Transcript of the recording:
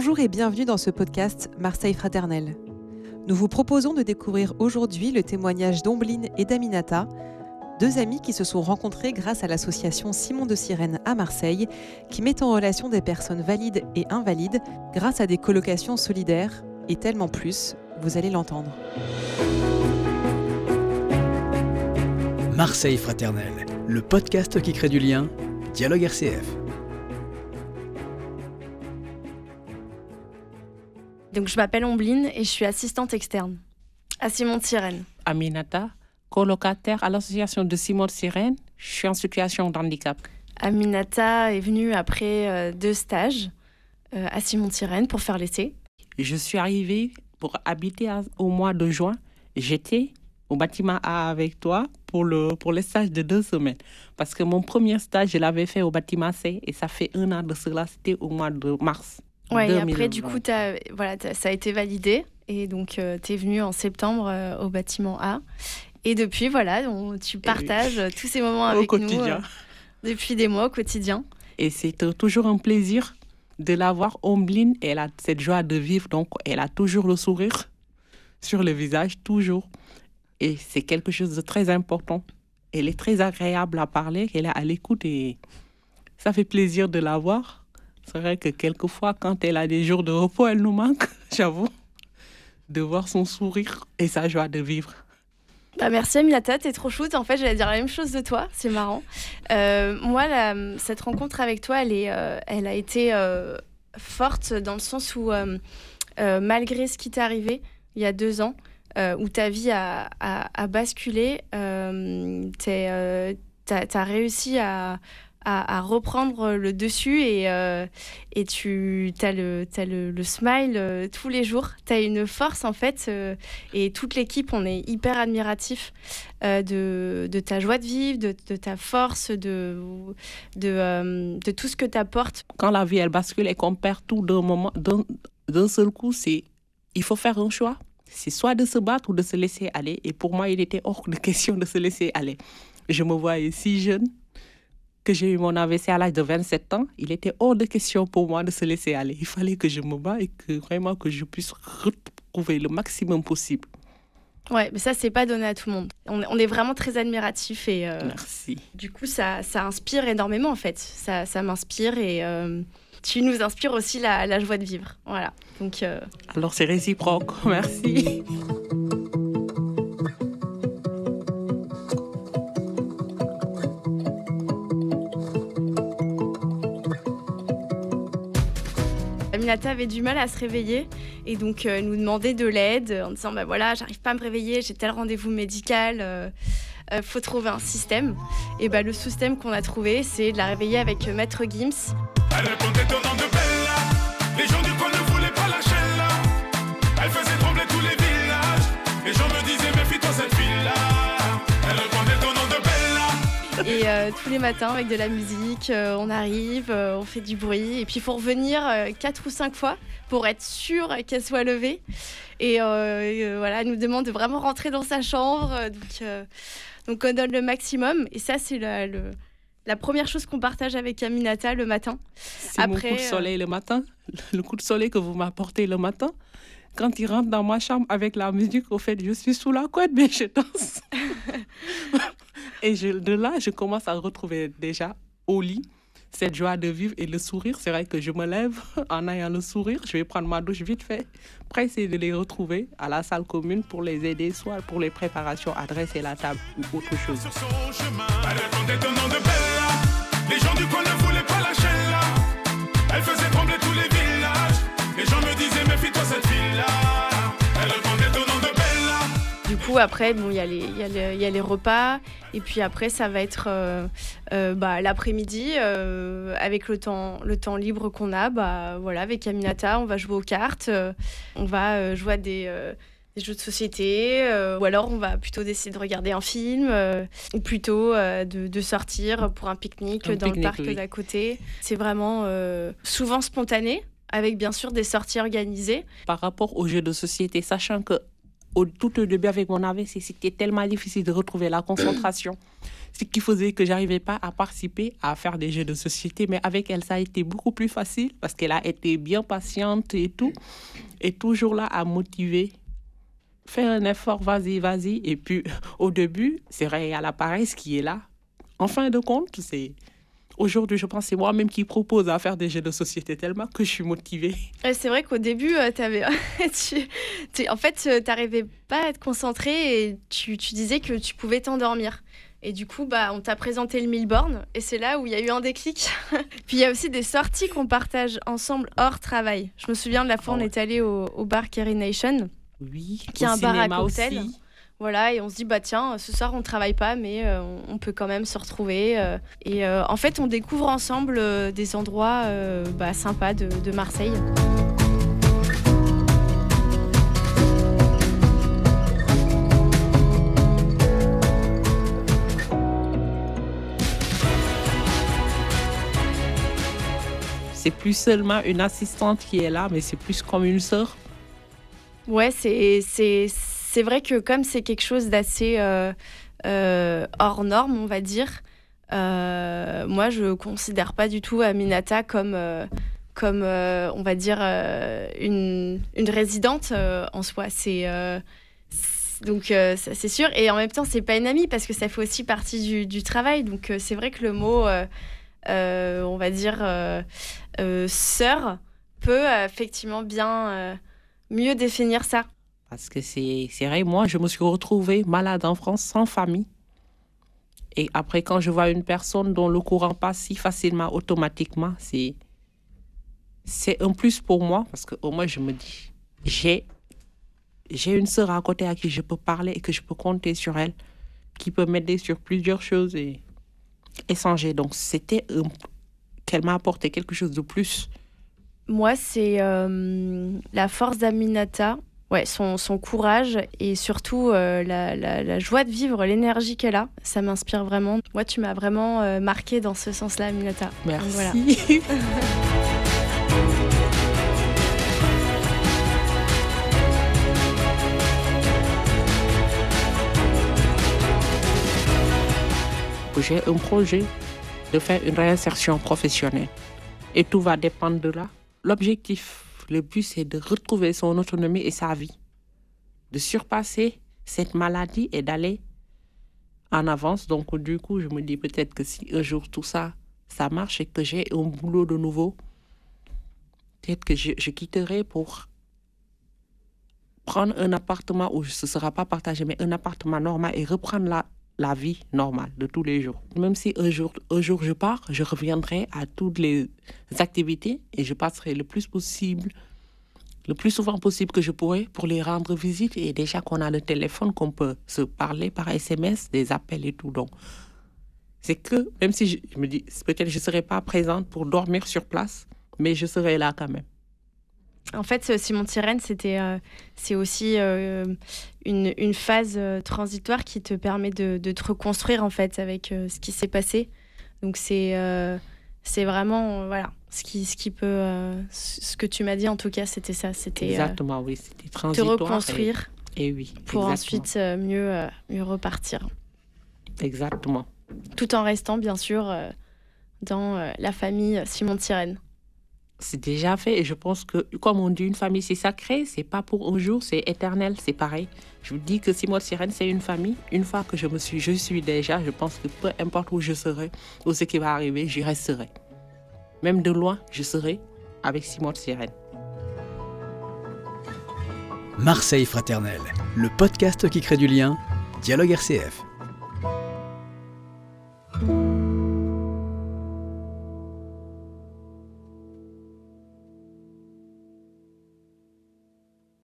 Bonjour et bienvenue dans ce podcast Marseille Fraternel. Nous vous proposons de découvrir aujourd'hui le témoignage d'Ombline et d'Aminata, deux amis qui se sont rencontrés grâce à l'association Simon de Sirène à Marseille, qui met en relation des personnes valides et invalides grâce à des colocations solidaires et tellement plus, vous allez l'entendre. Marseille Fraternel, le podcast qui crée du lien, Dialogue RCF. Donc je m'appelle Ombline et je suis assistante externe à Simon de Sirène. Aminata, colocataire à l'association de Simon de Sirène. Je suis en situation de handicap. Aminata est venue après euh, deux stages euh, à Simon de Sirène pour faire l'été. Je suis arrivée pour habiter à- au mois de juin. J'étais au bâtiment A avec toi pour le, pour le stage de deux semaines. Parce que mon premier stage, je l'avais fait au bâtiment C et ça fait un an de cela, c'était au mois de mars. Ouais, et 2020. après du coup t'as- voilà, ça a été validé et donc tu es venue en septembre euh, au bâtiment A. Et depuis voilà, on- tu partages euh, tous ces moments au avec nous quotidien. euh, depuis des mois au quotidien. Et c'est euh, toujours un plaisir de la voir. Ombline, elle a cette joie de vivre, donc elle a toujours le sourire sur le visage, toujours. Et c'est quelque chose de très important. Elle est très agréable à parler, elle est à l'écoute et ça fait plaisir de la voir. C'est vrai que quelquefois, quand elle a des jours de repos, elle nous manque, j'avoue, de voir son sourire et sa joie de vivre. Bah, merci Aminata, t'es trop chouette. En fait, j'allais dire la même chose de toi, c'est marrant. Euh, moi, cette rencontre avec toi, elle, est, euh, elle a été euh, forte dans le sens où, malgré ce qui t'est arrivé il y a deux ans, où ta vie a, basculé, t'as, t'as réussi à, à- reprendre le dessus et, euh, et tu as le, t'as le, le smile euh, tous les jours. Tu as une force en fait. euh, et toute l'équipe, on est hyper admiratif de, de ta joie de vivre, de, ta force, de, de, de tout ce que tu apportes. quand la vie elle bascule et qu'on perd tout d'un moment, d'un seul coup, c'est il faut faire un choix. C'est soit de se battre ou de se laisser aller. Et pour moi, il était hors de question de se laisser aller. Je me voyais si jeune que j'ai eu mon AVC à l'âge de 27 ans. Il était hors de question pour moi de se laisser aller. Il fallait que je me batte et que vraiment que je puisse retrouver le maximum possible. Ouais, mais ça, c'est pas donné à tout le monde. On, on est vraiment très admiratif et euh, Merci. du coup, ça, ça inspire énormément en fait. Ça, ça m'inspire et euh, tu nous inspires aussi la, la joie de vivre. Voilà. Donc, euh, Alors c'est réciproque. Merci. Aminata avait du mal à se réveiller et donc euh, nous demandait de l'aide en disant bah voilà j'arrive pas à me réveiller j'ai tel rendez-vous médical euh, euh, faut trouver un système. Et bah le système qu'on a trouvé c'est de la réveiller avec Maître Gims et euh, tous les matins avec de la musique euh, on arrive euh, on fait du bruit. Et puis il faut revenir quatre ou cinq fois pour être sûr qu'elle soit levée. Et, et, voilà elle nous demande de vraiment rentrer dans sa chambre. Donc donc on donne le maximum. Et ça c'est la, le- la première chose qu'on partage avec Aminata le matin. C'est mon coup de soleil le matin, le coup de soleil que vous m'apportez le matin. Quand il rentre dans ma chambre avec la musique, au fait, je suis sous la couette, mais je danse. et de là, je commence à retrouver déjà au lit cette joie de vivre et le sourire. C'est vrai que je me lève en ayant le sourire. Je vais prendre ma douche vite fait, pressée de les retrouver à la salle commune pour les aider, soit pour les préparations, à dresser la table ou autre chose. Sur son chemin. Nom de. Les gens du coin ne voulaient pas lâcher là. Elle faisait coup, après, bon, il y, a les- y, y a repas. Et puis après, ça va être euh, euh, bah, l'après-midi, euh, avec le temps, le temps libre qu'on a. Bah, voilà, avec Aminata, on va jouer aux cartes. on va jouer à des, des jeux de société. euh, ou alors, on va plutôt décider de regarder un film. euh, ou plutôt euh, de, de sortir pour un pique-nique dans le parc oui. d'à côté. C'est vraiment souvent spontané. Avec bien sûr des sorties organisées. par rapport aux jeux de société, sachant que au tout au début avec mon AVC, c'était tellement difficile de retrouver la concentration. Ce qui faisait que j'arrivais pas à participer à faire des jeux de société. Mais avec elle, ça a été beaucoup plus facile parce qu'elle a été bien patiente et tout. Et toujours là à motiver. Fais un effort, vas-y, vas-y. Et puis, au début, c'est vrai, il y a l'appareil qui est là. En fin de compte, c'est Aujourd'hui, je pense que c'est moi-même qui propose à faire des jeux de société tellement que je suis motivée. C'est vrai qu'au début, euh, avais... tu... en fait, tu euh, n'arrivais pas à te concentrer et tu, tu disais que tu pouvais t'endormir. Et du coup, bah, on t'a présenté le Milborn et c'est là où il y a eu un déclic. Puis il y a aussi des sorties qu'on partage ensemble hors travail. Je me souviens de la fois, on oh. est allé au, au bar Kerry Nation. Oui, qui est un bar à cocktail. Aussi. Voilà, et on se dit, bah tiens, ce soir on ne travaille pas, mais euh, on peut quand même se retrouver. Euh. et euh, en fait, on découvre ensemble des endroits bah, sympas de, de Marseille. c'est plus seulement une assistante qui est là, mais c'est plus comme une sœur. Ouais, c'est c'est vrai que comme c'est quelque chose d'assez euh, euh, hors norme, on va dire, euh, moi je considère pas du tout Aminata comme comme on va dire une, une résidente en soi. C'est donc c'est sûr et en même temps c'est pas une amie parce que ça fait aussi partie du travail. Donc c'est vrai que le mot on va dire sœur peut effectivement bien mieux définir ça. Parce que c'est vrai, moi, je me suis retrouvée malade en France sans famille. Et après, quand je vois une personne dont le courant passe si facilement, automatiquement, c'est un plus pour moi parce qu'au moins, je me dis, j'ai j'ai une sœur à côté à qui je peux parler et que je peux compter sur elle, qui peut m'aider sur plusieurs choses et échanger. Donc, c'était qu'elle m'a apporté quelque chose de plus. Moi, c'est euh, la force d'Aminata ouais, son, son, courage et surtout euh, la, la, la, joie de vivre, l'énergie qu'elle a, ça m'inspire vraiment. Moi, tu m'as vraiment euh, marqué dans ce sens-là, Aminata. Merci. voilà. J'ai un projet de faire une réinsertion professionnelle et tout va dépendre de là. L'objectif le but, c'est de retrouver son autonomie et sa vie, de surpasser cette maladie et d'aller en avance. Donc, du coup, je me dis peut-être que si un jour tout ça, ça marche et que j'ai un boulot de nouveau, peut-être que je, quitterai pour prendre un appartement où ce ne sera pas partagé, mais un appartement normal et reprendre la, la vie normale de tous les jours. Même si un jour, un jour je pars, je reviendrai à toutes les activités et je passerai le plus possible, le plus souvent possible que je pourrai pour les rendre visite. Et déjà qu'on a le téléphone, qu'on peut se parler par SMS, des appels et tout. Donc, c'est que même si je, me dis, peut-être je ne serai pas présente pour dormir sur place, mais je serai là quand même. En fait, Simon Tyrène, c'était, euh, c'est aussi euh, une, une, phase euh, transitoire qui te permet de, de, te reconstruire en fait avec ce qui s'est passé. Donc c'est, c'est vraiment voilà ce qui, ce qui peut, ce que tu m'as dit en tout cas, c'était ça, c'était exactement oui, c'était transitoire. Te reconstruire. Et, oui. Pour ensuite mieux, mieux repartir. Exactement. Tout en restant bien sûr dans la famille Simon Tyrène c'est déjà fait et je pense que, comme on dit, une famille c'est sacré, c'est pas pour un jour, c'est éternel, c'est pareil. Je vous dis que si moi Sirène c'est une famille, une fois que je me suis, je suis déjà, je pense que peu importe où je serai, ou ce qui va arriver, j'y resterai. Même de loin, je serai avec Simon Sirène. Marseille fraternelle, le podcast qui crée du lien, Dialogue RCF.